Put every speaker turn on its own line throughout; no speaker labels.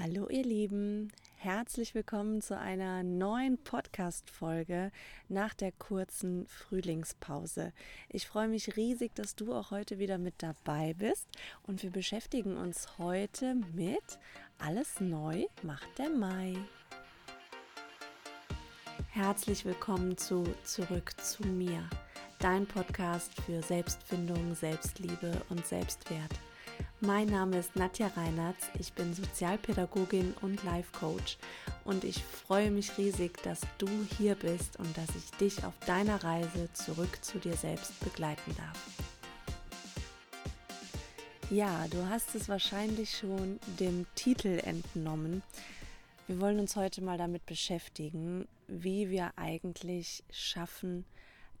Hallo ihr Lieben, herzlich willkommen zu einer neuen Podcast-Folge nach der kurzen Frühlingspause. Ich freue mich riesig, dass du auch heute wieder mit dabei bist und wir beschäftigen uns heute mit Alles neu macht der Mai. Herzlich willkommen zu Zurück zu mir, dein Podcast für Selbstfindung, Selbstliebe und Selbstwert. Mein Name ist Nadja Reinertz, ich bin Sozialpädagogin und Life Coach und ich freue mich riesig, dass du hier bist und dass ich dich auf deiner Reise zurück zu dir selbst begleiten darf. Ja, du hast es wahrscheinlich schon dem Titel entnommen. Wir wollen uns heute mal damit beschäftigen, wie wir eigentlich schaffen,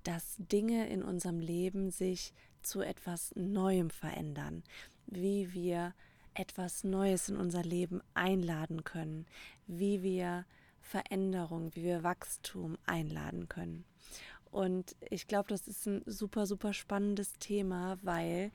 dass Dinge in unserem Leben sich zu etwas Neuem verändern, wie wir etwas Neues in unser Leben einladen können, wie wir Veränderung, wie wir Wachstum einladen können. Und ich glaube, das ist ein super, super spannendes Thema, weil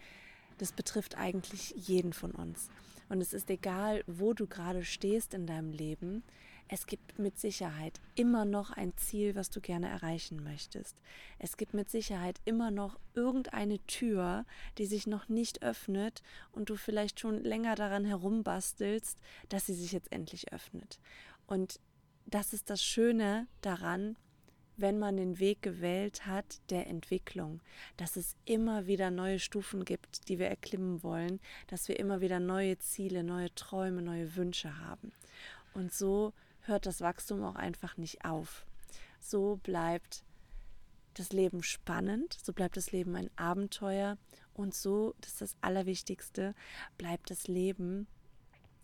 das betrifft eigentlich jeden von uns. Und es ist egal, wo du gerade stehst in deinem Leben, es gibt mit Sicherheit immer noch ein Ziel, was du gerne erreichen möchtest. Es gibt mit Sicherheit immer noch irgendeine Tür, die sich noch nicht öffnet und du vielleicht schon länger daran herumbastelst, dass sie sich jetzt endlich öffnet. Und das ist das Schöne daran, wenn man den Weg gewählt hat der Entwicklung, dass es immer wieder neue Stufen gibt, die wir erklimmen wollen, dass wir immer wieder neue Ziele, neue Träume, neue Wünsche haben. Und so hört das Wachstum auch einfach nicht auf. So bleibt das Leben spannend, so bleibt das Leben ein Abenteuer und so, das ist das Allerwichtigste, bleibt das Leben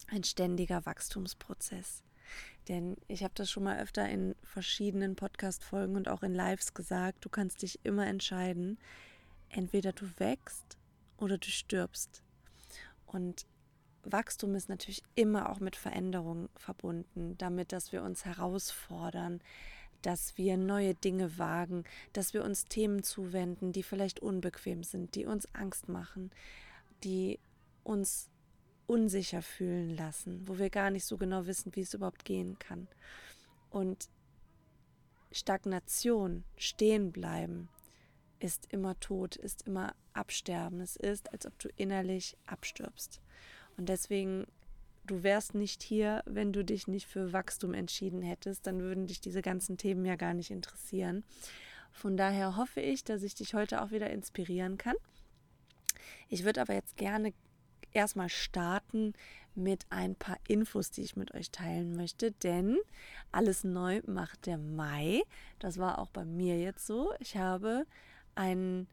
ein ständiger Wachstumsprozess. Denn ich habe das schon mal öfter in verschiedenen Podcast-Folgen und auch in Lives gesagt, du kannst dich immer entscheiden, entweder du wächst oder du stirbst. Und Wachstum ist natürlich immer auch mit Veränderung verbunden, damit, dass wir uns herausfordern, dass wir neue Dinge wagen, dass wir uns Themen zuwenden, die vielleicht unbequem sind, die uns Angst machen, die uns unsicher fühlen lassen, wo wir gar nicht so genau wissen, wie es überhaupt gehen kann. Und Stagnation, stehen bleiben, ist immer tot, ist immer absterben. Es ist, als ob du innerlich abstirbst. Und deswegen, du wärst nicht hier, wenn du dich nicht für Wachstum entschieden hättest. Dann würden dich diese ganzen Themen ja gar nicht interessieren. Von daher hoffe ich, dass ich dich heute auch wieder inspirieren kann. Ich würde aber jetzt gerne erstmal starten mit ein paar Infos, die ich mit euch teilen möchte, denn alles neu macht der Mai. Das war auch bei mir jetzt so. Ich habe einen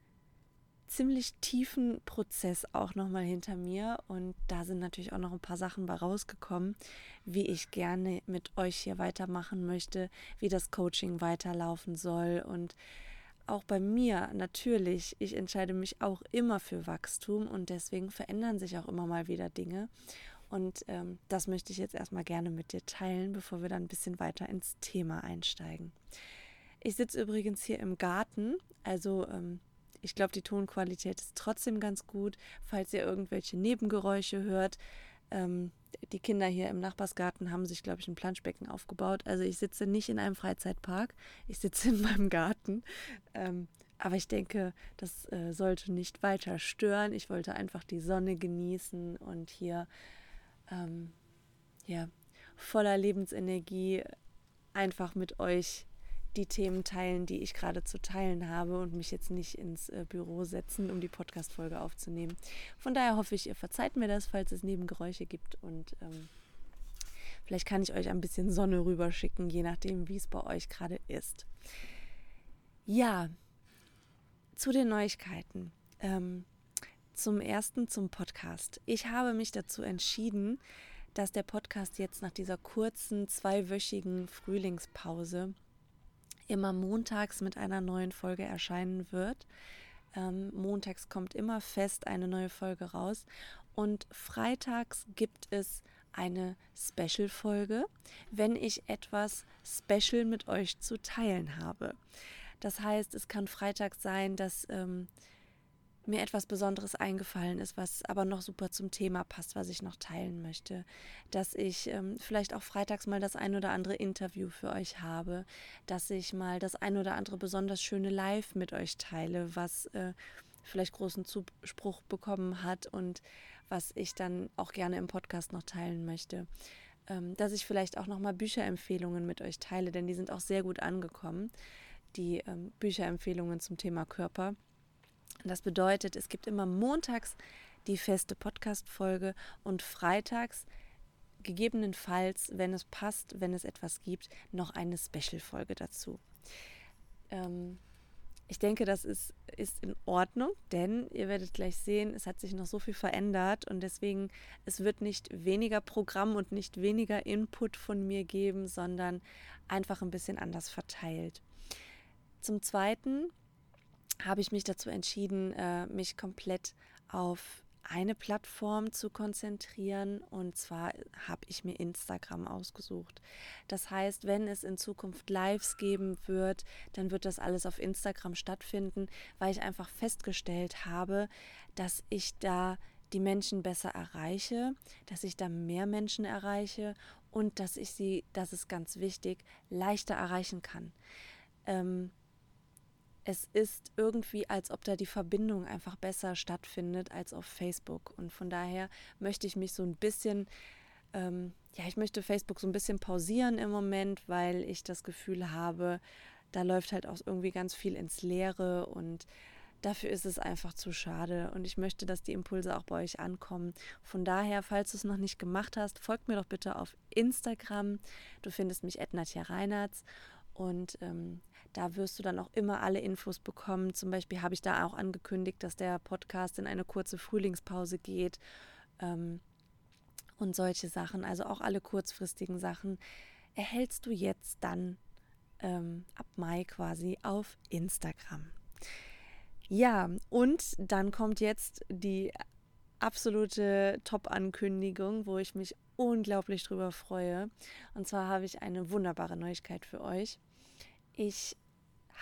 ziemlich tiefen Prozess auch nochmal hinter mir und da sind natürlich auch noch ein paar Sachen bei rausgekommen, wie ich gerne mit euch hier weitermachen möchte, wie das Coaching weiterlaufen soll und auch bei mir natürlich, ich entscheide mich auch immer für Wachstum und deswegen verändern sich auch immer mal wieder Dinge. Und ähm, das möchte ich jetzt erstmal gerne mit dir teilen, bevor wir dann ein bisschen weiter ins Thema einsteigen. Ich sitze übrigens hier im Garten, also ähm, ich glaube, die Tonqualität ist trotzdem ganz gut. Falls ihr irgendwelche Nebengeräusche hört, ähm, die Kinder hier im Nachbarsgarten haben sich, glaube ich, ein Planschbecken aufgebaut. Also ich sitze nicht in einem Freizeitpark, ich sitze in meinem Garten. Ähm, aber ich denke, das äh, sollte nicht weiter stören. Ich wollte einfach die Sonne genießen und hier ähm, ja, voller Lebensenergie einfach mit euch die Themen teilen, die ich gerade zu teilen habe und mich jetzt nicht ins äh, Büro setzen, um die Podcast-Folge aufzunehmen. Von daher hoffe ich, ihr verzeiht mir das, falls es Nebengeräusche gibt und ähm, vielleicht kann ich euch ein bisschen Sonne rüberschicken, je nachdem, wie es bei euch gerade ist. Ja, zu den Neuigkeiten. Ähm, zum ersten zum Podcast. Ich habe mich dazu entschieden, dass der Podcast jetzt nach dieser kurzen zweiwöchigen Frühlingspause immer montags mit einer neuen Folge erscheinen wird. Ähm, montags kommt immer fest eine neue Folge raus und freitags gibt es eine Special-Folge, wenn ich etwas Special mit euch zu teilen habe. Das heißt, es kann freitags sein, dass ähm, mir etwas Besonderes eingefallen ist, was aber noch super zum Thema passt, was ich noch teilen möchte. Dass ich ähm, vielleicht auch freitags mal das ein oder andere Interview für euch habe, dass ich mal das ein oder andere besonders schöne Live mit euch teile, was äh, vielleicht großen Zuspruch bekommen hat und was ich dann auch gerne im Podcast noch teilen möchte. Ähm, dass ich vielleicht auch nochmal Bücherempfehlungen mit euch teile, denn die sind auch sehr gut angekommen. Die ähm, Bücherempfehlungen zum Thema Körper das bedeutet, es gibt immer montags die feste Podcast-Folge und freitags gegebenenfalls, wenn es passt, wenn es etwas gibt, noch eine Special-Folge dazu. Ähm, ich denke, das ist, ist in Ordnung, denn ihr werdet gleich sehen, es hat sich noch so viel verändert und deswegen, es wird nicht weniger Programm und nicht weniger Input von mir geben, sondern einfach ein bisschen anders verteilt. Zum Zweiten habe ich mich dazu entschieden, äh, mich komplett auf eine Plattform zu konzentrieren und zwar habe ich mir Instagram ausgesucht. Das heißt, wenn es in Zukunft Lives geben wird, dann wird das alles auf Instagram stattfinden, weil ich einfach festgestellt habe, dass ich da die Menschen besser erreiche, dass ich da mehr Menschen erreiche und dass ich sie, das ist ganz wichtig, leichter erreichen kann. Ähm, es ist irgendwie, als ob da die Verbindung einfach besser stattfindet als auf Facebook. Und von daher möchte ich mich so ein bisschen, ähm, ja, ich möchte Facebook so ein bisschen pausieren im Moment, weil ich das Gefühl habe, da läuft halt auch irgendwie ganz viel ins Leere und dafür ist es einfach zu schade. Und ich möchte, dass die Impulse auch bei euch ankommen. Von daher, falls du es noch nicht gemacht hast, folgt mir doch bitte auf Instagram. Du findest mich Reinertz. Und ähm, da wirst du dann auch immer alle Infos bekommen. Zum Beispiel habe ich da auch angekündigt, dass der Podcast in eine kurze Frühlingspause geht ähm, und solche Sachen. Also auch alle kurzfristigen Sachen erhältst du jetzt dann ähm, ab Mai quasi auf Instagram. Ja, und dann kommt jetzt die absolute Top-Ankündigung, wo ich mich unglaublich drüber freue. Und zwar habe ich eine wunderbare Neuigkeit für euch. Ich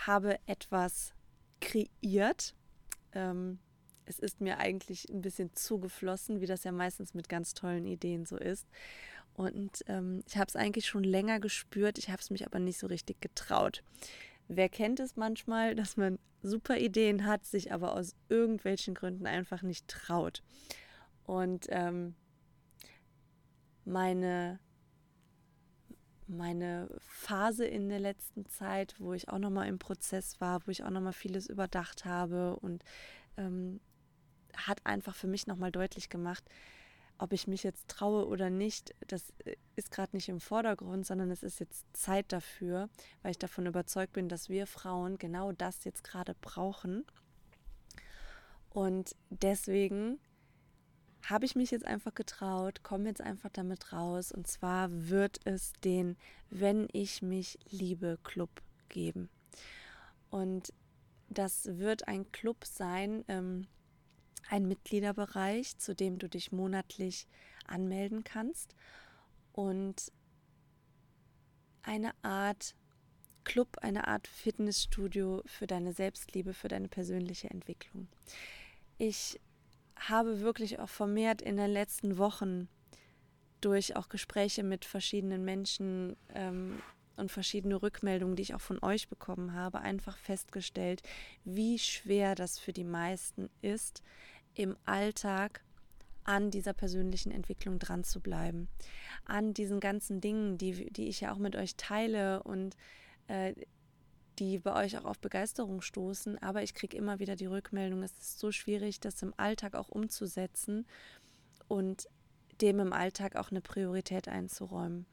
habe etwas kreiert. Ähm, es ist mir eigentlich ein bisschen zugeflossen, wie das ja meistens mit ganz tollen Ideen so ist. Und ähm, ich habe es eigentlich schon länger gespürt, ich habe es mich aber nicht so richtig getraut. Wer kennt es manchmal, dass man super Ideen hat, sich aber aus irgendwelchen Gründen einfach nicht traut? Und ähm, meine meine Phase in der letzten Zeit, wo ich auch nochmal im Prozess war, wo ich auch nochmal vieles überdacht habe und ähm, hat einfach für mich nochmal deutlich gemacht, ob ich mich jetzt traue oder nicht, das äh, ist gerade nicht im Vordergrund, sondern es ist jetzt Zeit dafür, weil ich davon überzeugt bin, dass wir Frauen genau das jetzt gerade brauchen. Und deswegen habe ich mich jetzt einfach getraut, komme jetzt einfach damit raus. Und zwar wird es den Wenn ich mich liebe Club geben. Und das wird ein Club sein, ähm, ein Mitgliederbereich, zu dem du dich monatlich anmelden kannst. Und eine Art Club, eine Art Fitnessstudio für deine Selbstliebe, für deine persönliche Entwicklung. Ich habe wirklich auch vermehrt in den letzten Wochen durch auch Gespräche mit verschiedenen Menschen ähm, und verschiedene Rückmeldungen, die ich auch von euch bekommen habe, einfach festgestellt, wie schwer das für die meisten ist, im Alltag an dieser persönlichen Entwicklung dran zu bleiben, an diesen ganzen Dingen, die, die ich ja auch mit euch teile und äh, die bei euch auch auf Begeisterung stoßen, aber ich kriege immer wieder die Rückmeldung, es ist so schwierig, das im Alltag auch umzusetzen und dem im Alltag auch eine Priorität einzuräumen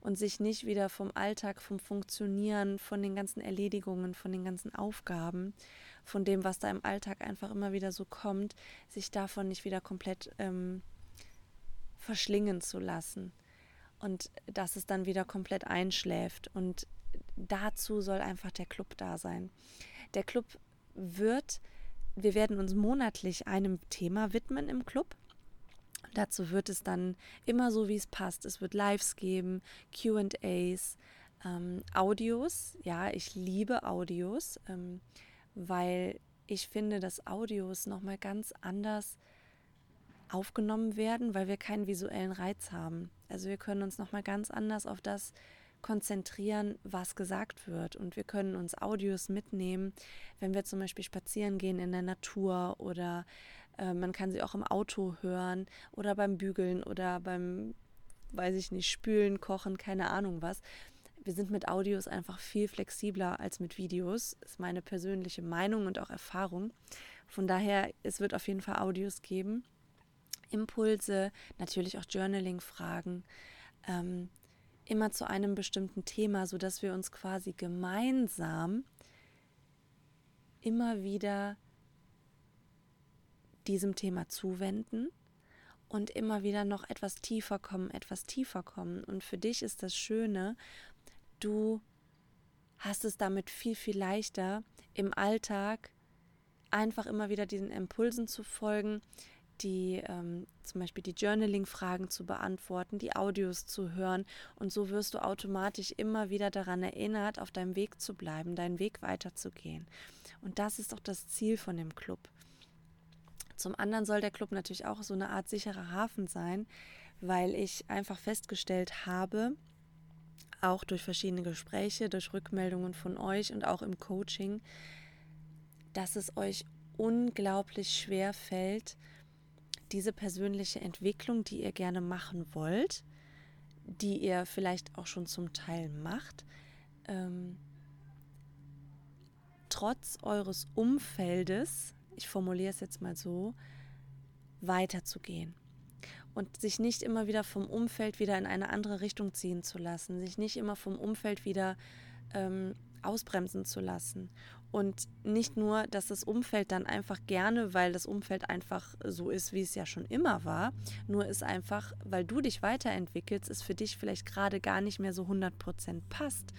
und sich nicht wieder vom Alltag, vom Funktionieren, von den ganzen Erledigungen, von den ganzen Aufgaben, von dem, was da im Alltag einfach immer wieder so kommt, sich davon nicht wieder komplett ähm, verschlingen zu lassen. Und dass es dann wieder komplett einschläft und dazu soll einfach der Club da sein. Der Club wird, wir werden uns monatlich einem Thema widmen im Club. Dazu wird es dann immer so, wie es passt. Es wird Lives geben, QAs, ähm, Audios. Ja, ich liebe Audios, ähm, weil ich finde, dass Audios nochmal ganz anders aufgenommen werden, weil wir keinen visuellen Reiz haben. Also wir können uns nochmal ganz anders auf das konzentrieren, was gesagt wird. Und wir können uns Audios mitnehmen, wenn wir zum Beispiel spazieren gehen in der Natur oder äh, man kann sie auch im Auto hören oder beim Bügeln oder beim, weiß ich nicht, Spülen, Kochen, keine Ahnung was. Wir sind mit Audios einfach viel flexibler als mit Videos, ist meine persönliche Meinung und auch Erfahrung. Von daher, es wird auf jeden Fall Audios geben. Impulse, natürlich auch Journaling-Fragen. Ähm, immer zu einem bestimmten Thema, sodass wir uns quasi gemeinsam immer wieder diesem Thema zuwenden und immer wieder noch etwas tiefer kommen, etwas tiefer kommen. Und für dich ist das Schöne, du hast es damit viel, viel leichter im Alltag einfach immer wieder diesen Impulsen zu folgen, die ähm, zum Beispiel die Journaling-Fragen zu beantworten, die Audios zu hören und so wirst du automatisch immer wieder daran erinnert, auf deinem Weg zu bleiben, deinen Weg weiterzugehen. Und das ist doch das Ziel von dem Club. Zum anderen soll der Club natürlich auch so eine Art sicherer Hafen sein, weil ich einfach festgestellt habe, auch durch verschiedene Gespräche, durch Rückmeldungen von euch und auch im Coaching, dass es euch unglaublich schwer fällt, diese persönliche Entwicklung, die ihr gerne machen wollt, die ihr vielleicht auch schon zum Teil macht, ähm, trotz eures Umfeldes, ich formuliere es jetzt mal so, weiterzugehen. Und sich nicht immer wieder vom Umfeld wieder in eine andere Richtung ziehen zu lassen, sich nicht immer vom Umfeld wieder ähm, ausbremsen zu lassen und nicht nur, dass das Umfeld dann einfach gerne, weil das Umfeld einfach so ist, wie es ja schon immer war, nur ist einfach, weil du dich weiterentwickelst, es für dich vielleicht gerade gar nicht mehr so 100% passt,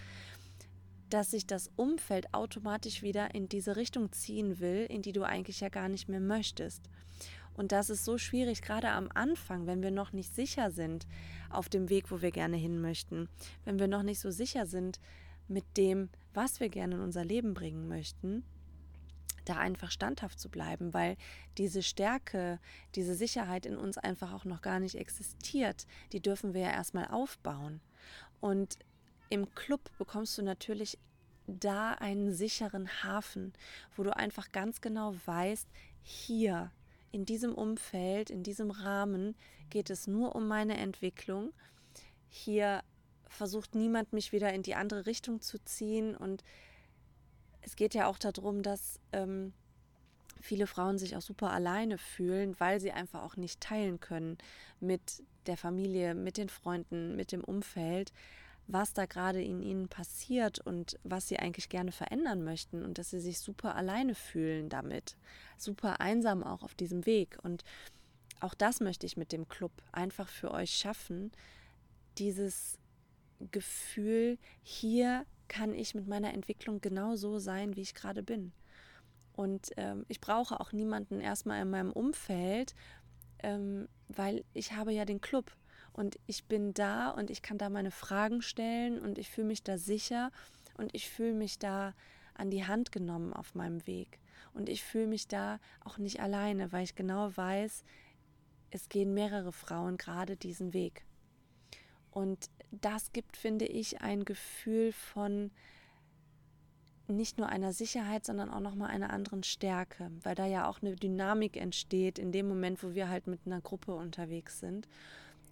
dass sich das Umfeld automatisch wieder in diese Richtung ziehen will, in die du eigentlich ja gar nicht mehr möchtest. Und das ist so schwierig, gerade am Anfang, wenn wir noch nicht sicher sind auf dem Weg, wo wir gerne hin möchten, wenn wir noch nicht so sicher sind, mit dem, was wir gerne in unser Leben bringen möchten, da einfach standhaft zu bleiben, weil diese Stärke, diese Sicherheit in uns einfach auch noch gar nicht existiert. Die dürfen wir ja erstmal aufbauen. Und im Club bekommst du natürlich da einen sicheren Hafen, wo du einfach ganz genau weißt, hier in diesem Umfeld, in diesem Rahmen geht es nur um meine Entwicklung. Hier versucht niemand mich wieder in die andere Richtung zu ziehen. Und es geht ja auch darum, dass ähm, viele Frauen sich auch super alleine fühlen, weil sie einfach auch nicht teilen können mit der Familie, mit den Freunden, mit dem Umfeld, was da gerade in ihnen passiert und was sie eigentlich gerne verändern möchten und dass sie sich super alleine fühlen damit, super einsam auch auf diesem Weg. Und auch das möchte ich mit dem Club einfach für euch schaffen, dieses Gefühl, hier kann ich mit meiner Entwicklung genau so sein, wie ich gerade bin. Und ähm, ich brauche auch niemanden erstmal in meinem Umfeld, ähm, weil ich habe ja den Club und ich bin da und ich kann da meine Fragen stellen und ich fühle mich da sicher und ich fühle mich da an die Hand genommen auf meinem Weg. Und ich fühle mich da auch nicht alleine, weil ich genau weiß, es gehen mehrere Frauen gerade diesen Weg. Und das gibt, finde ich, ein Gefühl von nicht nur einer Sicherheit, sondern auch nochmal einer anderen Stärke, weil da ja auch eine Dynamik entsteht in dem Moment, wo wir halt mit einer Gruppe unterwegs sind.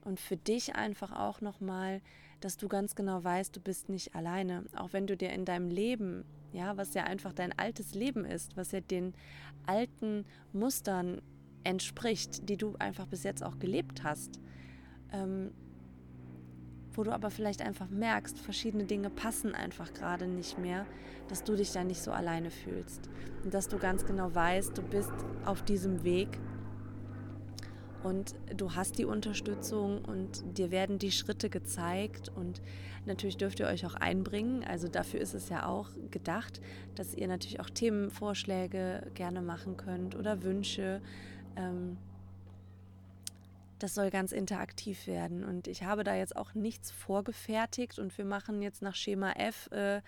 Und für dich einfach auch nochmal, dass du ganz genau weißt, du bist nicht alleine. Auch wenn du dir in deinem Leben, ja, was ja einfach dein altes Leben ist, was ja den alten Mustern entspricht, die du einfach bis jetzt auch gelebt hast, ähm, wo du aber vielleicht einfach merkst, verschiedene Dinge passen einfach gerade nicht mehr, dass du dich da nicht so alleine fühlst und dass du ganz genau weißt, du bist auf diesem Weg und du hast die Unterstützung und dir werden die Schritte gezeigt und natürlich dürft ihr euch auch einbringen. Also dafür ist es ja auch gedacht, dass ihr natürlich auch Themenvorschläge gerne machen könnt oder Wünsche. Ähm, das soll ganz interaktiv werden. Und ich habe da jetzt auch nichts vorgefertigt und wir machen jetzt nach Schema F äh,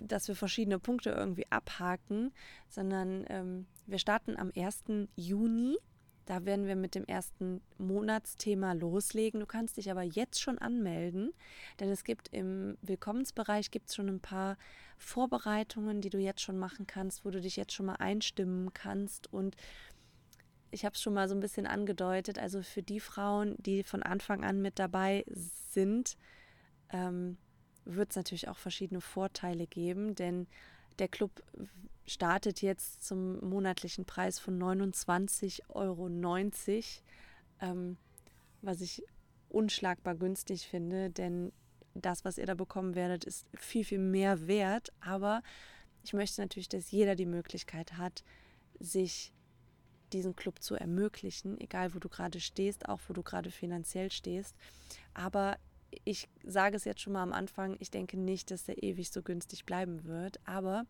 dass wir verschiedene Punkte irgendwie abhaken, sondern ähm, wir starten am 1. Juni. Da werden wir mit dem ersten Monatsthema loslegen. Du kannst dich aber jetzt schon anmelden, denn es gibt im Willkommensbereich gibt schon ein paar Vorbereitungen, die du jetzt schon machen kannst, wo du dich jetzt schon mal einstimmen kannst. Und ich habe es schon mal so ein bisschen angedeutet, also für die Frauen, die von Anfang an mit dabei sind, ähm, wird es natürlich auch verschiedene Vorteile geben, denn der Club startet jetzt zum monatlichen Preis von 29,90 Euro, ähm, was ich unschlagbar günstig finde, denn das, was ihr da bekommen werdet, ist viel, viel mehr wert. Aber ich möchte natürlich, dass jeder die Möglichkeit hat, sich diesen Club zu ermöglichen, egal wo du gerade stehst, auch wo du gerade finanziell stehst. Aber ich sage es jetzt schon mal am Anfang, ich denke nicht, dass der ewig so günstig bleiben wird. Aber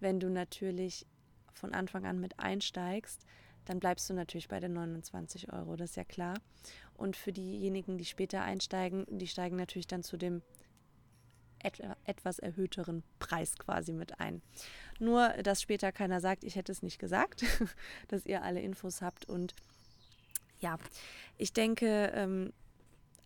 wenn du natürlich von Anfang an mit einsteigst, dann bleibst du natürlich bei den 29 Euro, das ist ja klar. Und für diejenigen, die später einsteigen, die steigen natürlich dann zu dem etwas erhöhteren Preis quasi mit ein. Nur, dass später keiner sagt, ich hätte es nicht gesagt, dass ihr alle Infos habt. Und ja, ich denke, ähm,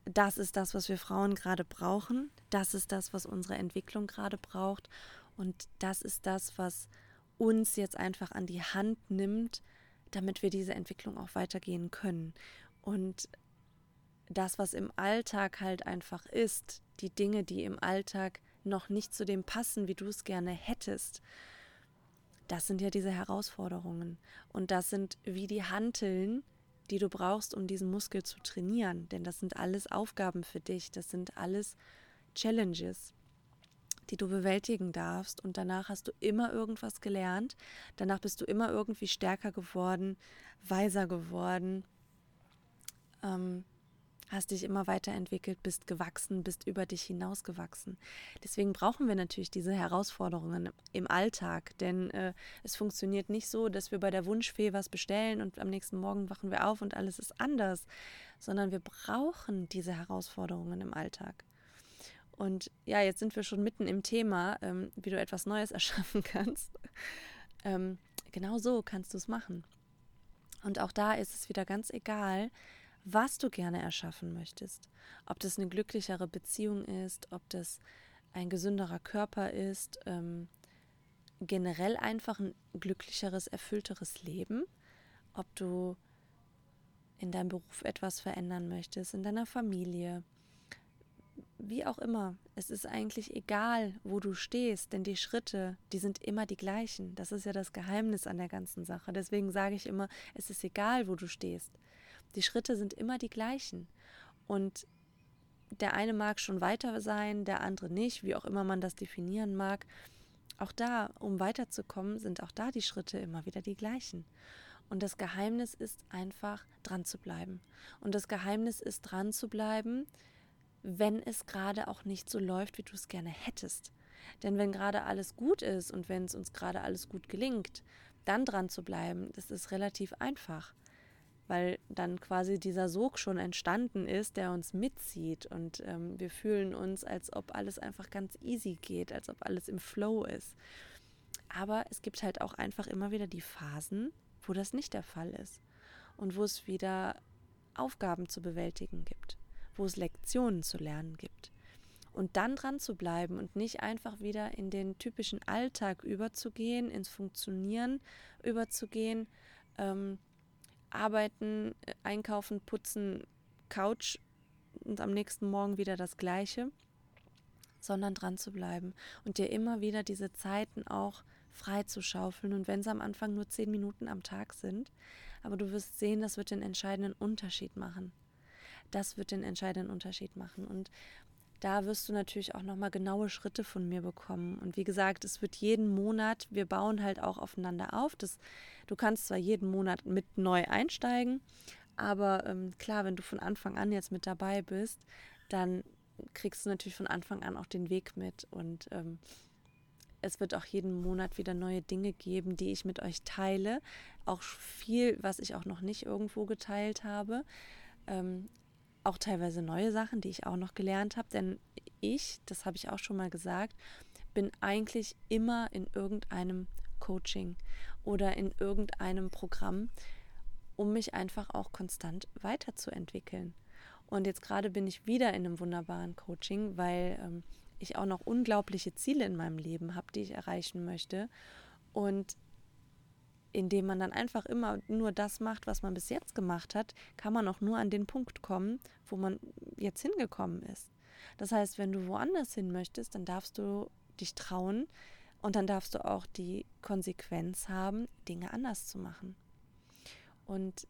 das ist das, was wir Frauen gerade brauchen. Das ist das, was unsere Entwicklung gerade braucht. Und das ist das, was uns jetzt einfach an die Hand nimmt, damit wir diese Entwicklung auch weitergehen können. Und das, was im Alltag halt einfach ist, die Dinge, die im Alltag noch nicht zu dem passen, wie du es gerne hättest, das sind ja diese Herausforderungen. Und das sind wie die Hanteln, die du brauchst, um diesen Muskel zu trainieren. Denn das sind alles Aufgaben für dich, das sind alles Challenges, die du bewältigen darfst. Und danach hast du immer irgendwas gelernt. Danach bist du immer irgendwie stärker geworden, weiser geworden. Ähm, hast dich immer weiterentwickelt, bist gewachsen, bist über dich hinausgewachsen. Deswegen brauchen wir natürlich diese Herausforderungen im Alltag, denn äh, es funktioniert nicht so, dass wir bei der Wunschfee was bestellen und am nächsten Morgen wachen wir auf und alles ist anders, sondern wir brauchen diese Herausforderungen im Alltag. Und ja, jetzt sind wir schon mitten im Thema, ähm, wie du etwas Neues erschaffen kannst. ähm, genau so kannst du es machen. Und auch da ist es wieder ganz egal, was du gerne erschaffen möchtest. Ob das eine glücklichere Beziehung ist, ob das ein gesünderer Körper ist, ähm, generell einfach ein glücklicheres, erfüllteres Leben, ob du in deinem Beruf etwas verändern möchtest, in deiner Familie, wie auch immer. Es ist eigentlich egal, wo du stehst, denn die Schritte, die sind immer die gleichen. Das ist ja das Geheimnis an der ganzen Sache. Deswegen sage ich immer, es ist egal, wo du stehst. Die Schritte sind immer die gleichen. Und der eine mag schon weiter sein, der andere nicht, wie auch immer man das definieren mag. Auch da, um weiterzukommen, sind auch da die Schritte immer wieder die gleichen. Und das Geheimnis ist einfach dran zu bleiben. Und das Geheimnis ist dran zu bleiben, wenn es gerade auch nicht so läuft, wie du es gerne hättest. Denn wenn gerade alles gut ist und wenn es uns gerade alles gut gelingt, dann dran zu bleiben, das ist relativ einfach weil dann quasi dieser Sog schon entstanden ist, der uns mitzieht und ähm, wir fühlen uns, als ob alles einfach ganz easy geht, als ob alles im Flow ist. Aber es gibt halt auch einfach immer wieder die Phasen, wo das nicht der Fall ist und wo es wieder Aufgaben zu bewältigen gibt, wo es Lektionen zu lernen gibt. Und dann dran zu bleiben und nicht einfach wieder in den typischen Alltag überzugehen, ins Funktionieren überzugehen, ähm, arbeiten, äh, einkaufen, putzen, Couch und am nächsten Morgen wieder das Gleiche, sondern dran zu bleiben und dir immer wieder diese Zeiten auch frei zu schaufeln. Und wenn es am Anfang nur zehn Minuten am Tag sind, aber du wirst sehen, das wird den entscheidenden Unterschied machen. Das wird den entscheidenden Unterschied machen. Und da wirst du natürlich auch nochmal genaue Schritte von mir bekommen. Und wie gesagt, es wird jeden Monat, wir bauen halt auch aufeinander auf. Das, du kannst zwar jeden Monat mit neu einsteigen, aber ähm, klar, wenn du von Anfang an jetzt mit dabei bist, dann kriegst du natürlich von Anfang an auch den Weg mit. Und ähm, es wird auch jeden Monat wieder neue Dinge geben, die ich mit euch teile. Auch viel, was ich auch noch nicht irgendwo geteilt habe. Ähm, auch teilweise neue Sachen, die ich auch noch gelernt habe. Denn ich, das habe ich auch schon mal gesagt, bin eigentlich immer in irgendeinem Coaching oder in irgendeinem Programm, um mich einfach auch konstant weiterzuentwickeln. Und jetzt gerade bin ich wieder in einem wunderbaren Coaching, weil ähm, ich auch noch unglaubliche Ziele in meinem Leben habe, die ich erreichen möchte. Und indem man dann einfach immer nur das macht, was man bis jetzt gemacht hat, kann man auch nur an den Punkt kommen, wo man jetzt hingekommen ist. Das heißt, wenn du woanders hin möchtest, dann darfst du dich trauen und dann darfst du auch die Konsequenz haben, Dinge anders zu machen. Und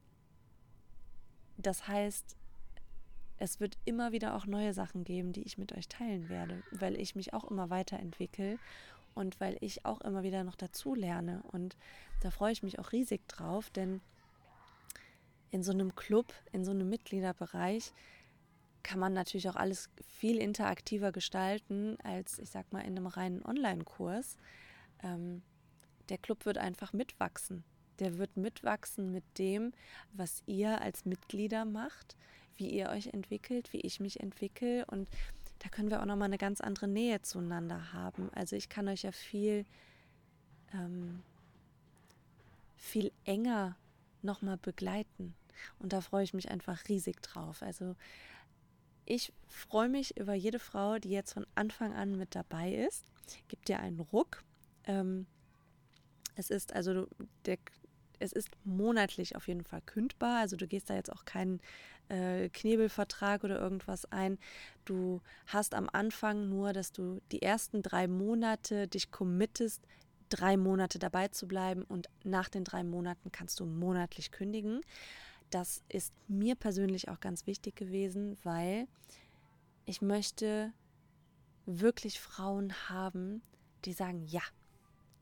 das heißt, es wird immer wieder auch neue Sachen geben, die ich mit euch teilen werde, weil ich mich auch immer weiterentwickle und weil ich auch immer wieder noch dazu lerne. Und da freue ich mich auch riesig drauf, denn in so einem Club, in so einem Mitgliederbereich, kann man natürlich auch alles viel interaktiver gestalten als, ich sag mal, in einem reinen Online-Kurs. Ähm, der Club wird einfach mitwachsen. Der wird mitwachsen mit dem, was ihr als Mitglieder macht, wie ihr euch entwickelt, wie ich mich entwickle. Und da können wir auch nochmal eine ganz andere Nähe zueinander haben. Also ich kann euch ja viel, ähm, viel enger nochmal begleiten. Und da freue ich mich einfach riesig drauf. Also ich freue mich über jede Frau, die jetzt von Anfang an mit dabei ist. Gibt dir einen Ruck. Ähm, es ist also der, es ist monatlich auf jeden Fall kündbar. Also du gehst da jetzt auch keinen äh, Knebelvertrag oder irgendwas ein. Du hast am Anfang nur, dass du die ersten drei Monate dich committest, drei Monate dabei zu bleiben und nach den drei Monaten kannst du monatlich kündigen. Das ist mir persönlich auch ganz wichtig gewesen, weil ich möchte wirklich Frauen haben, die sagen, ja,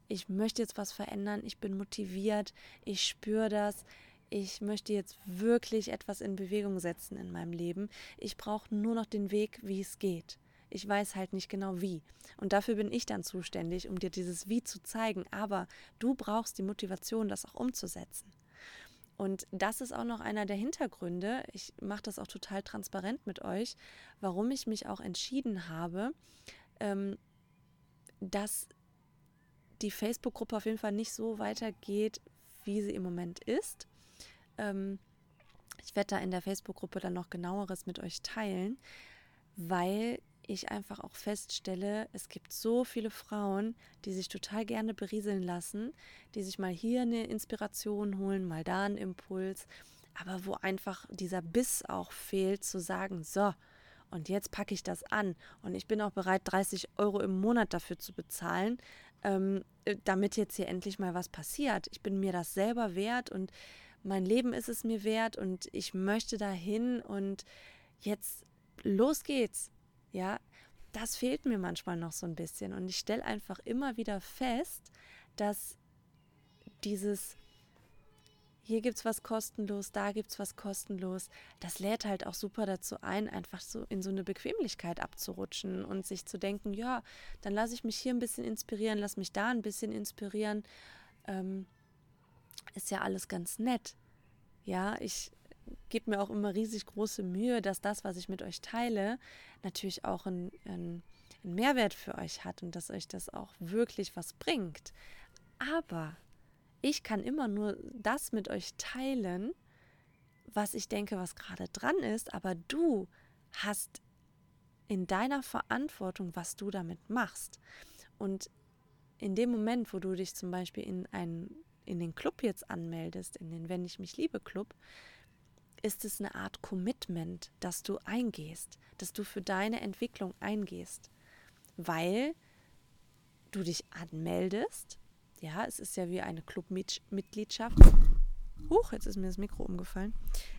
ich möchte jetzt was verändern, ich bin motiviert, ich spüre das, ich möchte jetzt wirklich etwas in Bewegung setzen in meinem Leben. Ich brauche nur noch den Weg, wie es geht. Ich weiß halt nicht genau wie. Und dafür bin ich dann zuständig, um dir dieses Wie zu zeigen. Aber du brauchst die Motivation, das auch umzusetzen. Und das ist auch noch einer der Hintergründe. Ich mache das auch total transparent mit euch, warum ich mich auch entschieden habe, ähm, dass die Facebook-Gruppe auf jeden Fall nicht so weitergeht, wie sie im Moment ist. Ähm, ich werde da in der Facebook-Gruppe dann noch genaueres mit euch teilen, weil ich einfach auch feststelle, es gibt so viele Frauen, die sich total gerne berieseln lassen, die sich mal hier eine Inspiration holen, mal da einen Impuls, aber wo einfach dieser Biss auch fehlt, zu sagen, so, und jetzt packe ich das an und ich bin auch bereit, 30 Euro im Monat dafür zu bezahlen, ähm, äh, damit jetzt hier endlich mal was passiert. Ich bin mir das selber wert und mein Leben ist es mir wert und ich möchte dahin und jetzt los geht's. Ja, das fehlt mir manchmal noch so ein bisschen und ich stelle einfach immer wieder fest, dass dieses hier gibt es was kostenlos, da gibt es was kostenlos. Das lädt halt auch super dazu ein, einfach so in so eine Bequemlichkeit abzurutschen und sich zu denken, ja, dann lasse ich mich hier ein bisschen inspirieren, lass mich da ein bisschen inspirieren. Ähm, ist ja alles ganz nett. Ja, ich gebe mir auch immer riesig große Mühe, dass das, was ich mit euch teile, natürlich auch einen, einen Mehrwert für euch hat und dass euch das auch wirklich was bringt. Aber ich kann immer nur das mit euch teilen, was ich denke, was gerade dran ist, aber du hast in deiner Verantwortung, was du damit machst. Und in dem Moment, wo du dich zum Beispiel in einen in den Club jetzt anmeldest, in den Wenn ich mich liebe Club, ist es eine Art Commitment, dass du eingehst, dass du für deine Entwicklung eingehst, weil du dich anmeldest. Ja, es ist ja wie eine Clubmitgliedschaft. Huch, jetzt ist mir das Mikro umgefallen.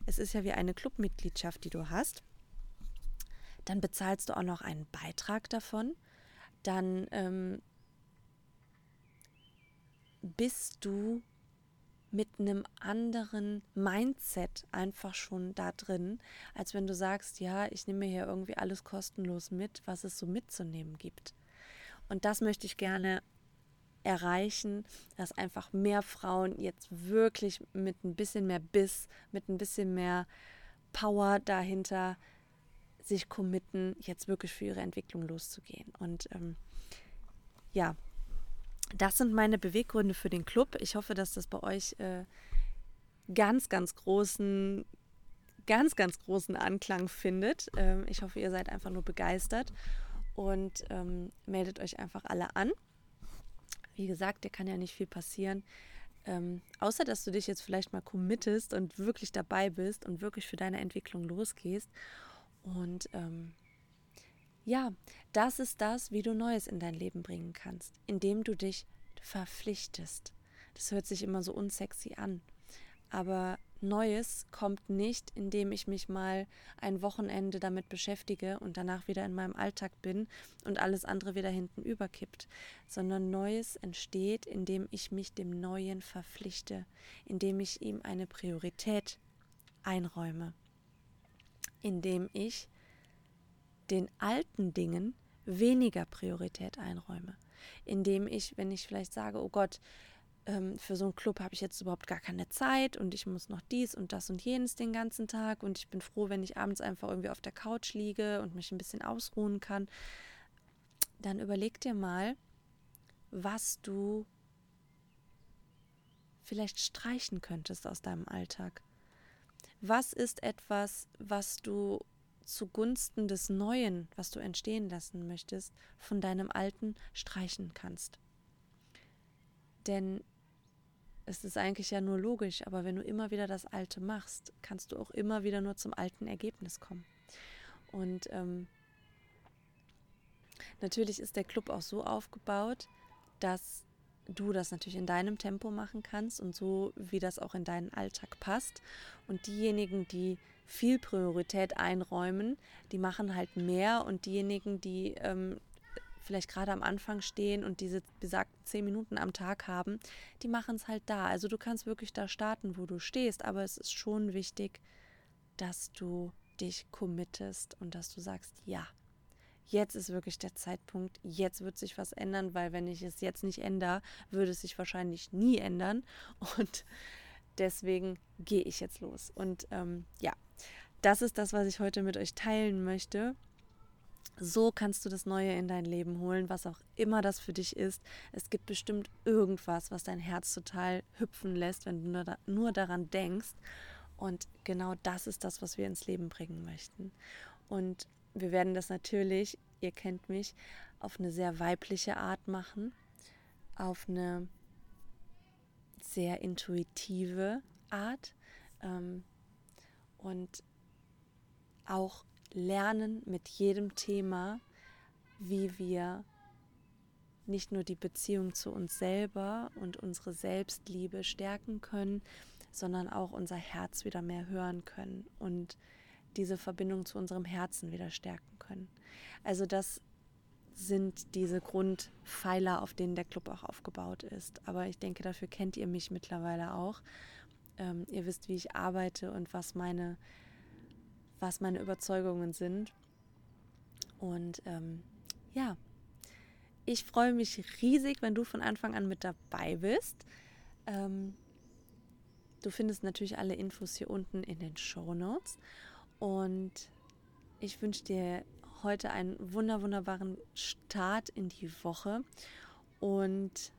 Es ist ja wie eine Clubmitgliedschaft, die du hast. Dann bezahlst du auch noch einen Beitrag davon. Dann ähm, bist du mit einem anderen Mindset einfach schon da drin, als wenn du sagst, ja, ich nehme mir hier irgendwie alles kostenlos mit, was es so mitzunehmen gibt. Und das möchte ich gerne erreichen, dass einfach mehr Frauen jetzt wirklich mit ein bisschen mehr Biss, mit ein bisschen mehr Power dahinter sich committen, jetzt wirklich für ihre Entwicklung loszugehen. Und ähm, ja, das sind meine Beweggründe für den Club. Ich hoffe, dass das bei euch äh, ganz, ganz großen, ganz, ganz großen Anklang findet. Ähm, ich hoffe, ihr seid einfach nur begeistert und ähm, meldet euch einfach alle an. Wie gesagt, dir kann ja nicht viel passieren. Ähm, außer dass du dich jetzt vielleicht mal committest und wirklich dabei bist und wirklich für deine Entwicklung losgehst. Und ähm, ja, das ist das, wie du Neues in dein Leben bringen kannst, indem du dich verpflichtest. Das hört sich immer so unsexy an. Aber Neues kommt nicht, indem ich mich mal ein Wochenende damit beschäftige und danach wieder in meinem Alltag bin und alles andere wieder hinten überkippt, sondern Neues entsteht, indem ich mich dem Neuen verpflichte, indem ich ihm eine Priorität einräume, indem ich den alten Dingen weniger Priorität einräume, indem ich, wenn ich vielleicht sage, oh Gott, ähm, für so einen Club habe ich jetzt überhaupt gar keine Zeit und ich muss noch dies und das und jenes den ganzen Tag und ich bin froh, wenn ich abends einfach irgendwie auf der Couch liege und mich ein bisschen ausruhen kann, dann überleg dir mal, was du vielleicht streichen könntest aus deinem Alltag. Was ist etwas, was du zugunsten des Neuen, was du entstehen lassen möchtest, von deinem Alten streichen kannst. Denn es ist eigentlich ja nur logisch, aber wenn du immer wieder das Alte machst, kannst du auch immer wieder nur zum alten Ergebnis kommen. Und ähm, natürlich ist der Club auch so aufgebaut, dass du das natürlich in deinem Tempo machen kannst und so, wie das auch in deinen Alltag passt. Und diejenigen, die viel Priorität einräumen, die machen halt mehr und diejenigen, die ähm, vielleicht gerade am Anfang stehen und diese besagten zehn Minuten am Tag haben, die machen es halt da. Also du kannst wirklich da starten, wo du stehst, aber es ist schon wichtig, dass du dich committest und dass du sagst, ja, jetzt ist wirklich der Zeitpunkt, jetzt wird sich was ändern, weil wenn ich es jetzt nicht ändere, würde es sich wahrscheinlich nie ändern. Und deswegen gehe ich jetzt los. Und ähm, ja, das ist das, was ich heute mit euch teilen möchte. So kannst du das Neue in dein Leben holen, was auch immer das für dich ist. Es gibt bestimmt irgendwas, was dein Herz total hüpfen lässt, wenn du nur, da, nur daran denkst. Und genau das ist das, was wir ins Leben bringen möchten. Und wir werden das natürlich, ihr kennt mich, auf eine sehr weibliche Art machen, auf eine sehr intuitive Art ähm, und auch lernen mit jedem Thema, wie wir nicht nur die Beziehung zu uns selber und unsere Selbstliebe stärken können, sondern auch unser Herz wieder mehr hören können und diese Verbindung zu unserem Herzen wieder stärken können. Also das sind diese Grundpfeiler, auf denen der Club auch aufgebaut ist. Aber ich denke, dafür kennt ihr mich mittlerweile auch. Ähm, ihr wisst, wie ich arbeite und was meine, was meine Überzeugungen sind. Und ähm, ja, ich freue mich riesig, wenn du von Anfang an mit dabei bist. Ähm, du findest natürlich alle Infos hier unten in den Show Notes. Und ich wünsche dir heute einen wunder wunderbaren Start in die Woche. Und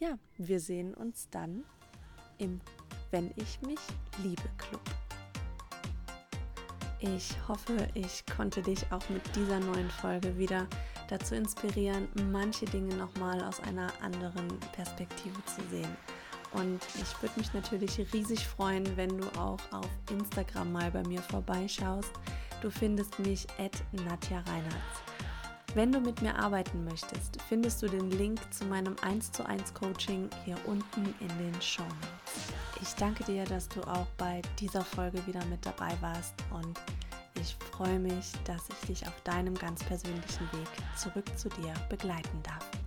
ja, wir sehen uns dann im Wenn ich mich liebe Club. Ich hoffe, ich konnte dich auch mit dieser neuen Folge wieder dazu inspirieren, manche Dinge nochmal aus einer anderen Perspektive zu sehen. Und ich würde mich natürlich riesig freuen, wenn du auch auf Instagram mal bei mir vorbeischaust. Du findest mich at Nadja Reinhardt. Wenn du mit mir arbeiten möchtest, findest du den Link zu meinem 1 zu 1 Coaching hier unten in den Show Notes. Ich danke dir, dass du auch bei dieser Folge wieder mit dabei warst und ich freue mich, dass ich dich auf deinem ganz persönlichen Weg zurück zu dir begleiten darf.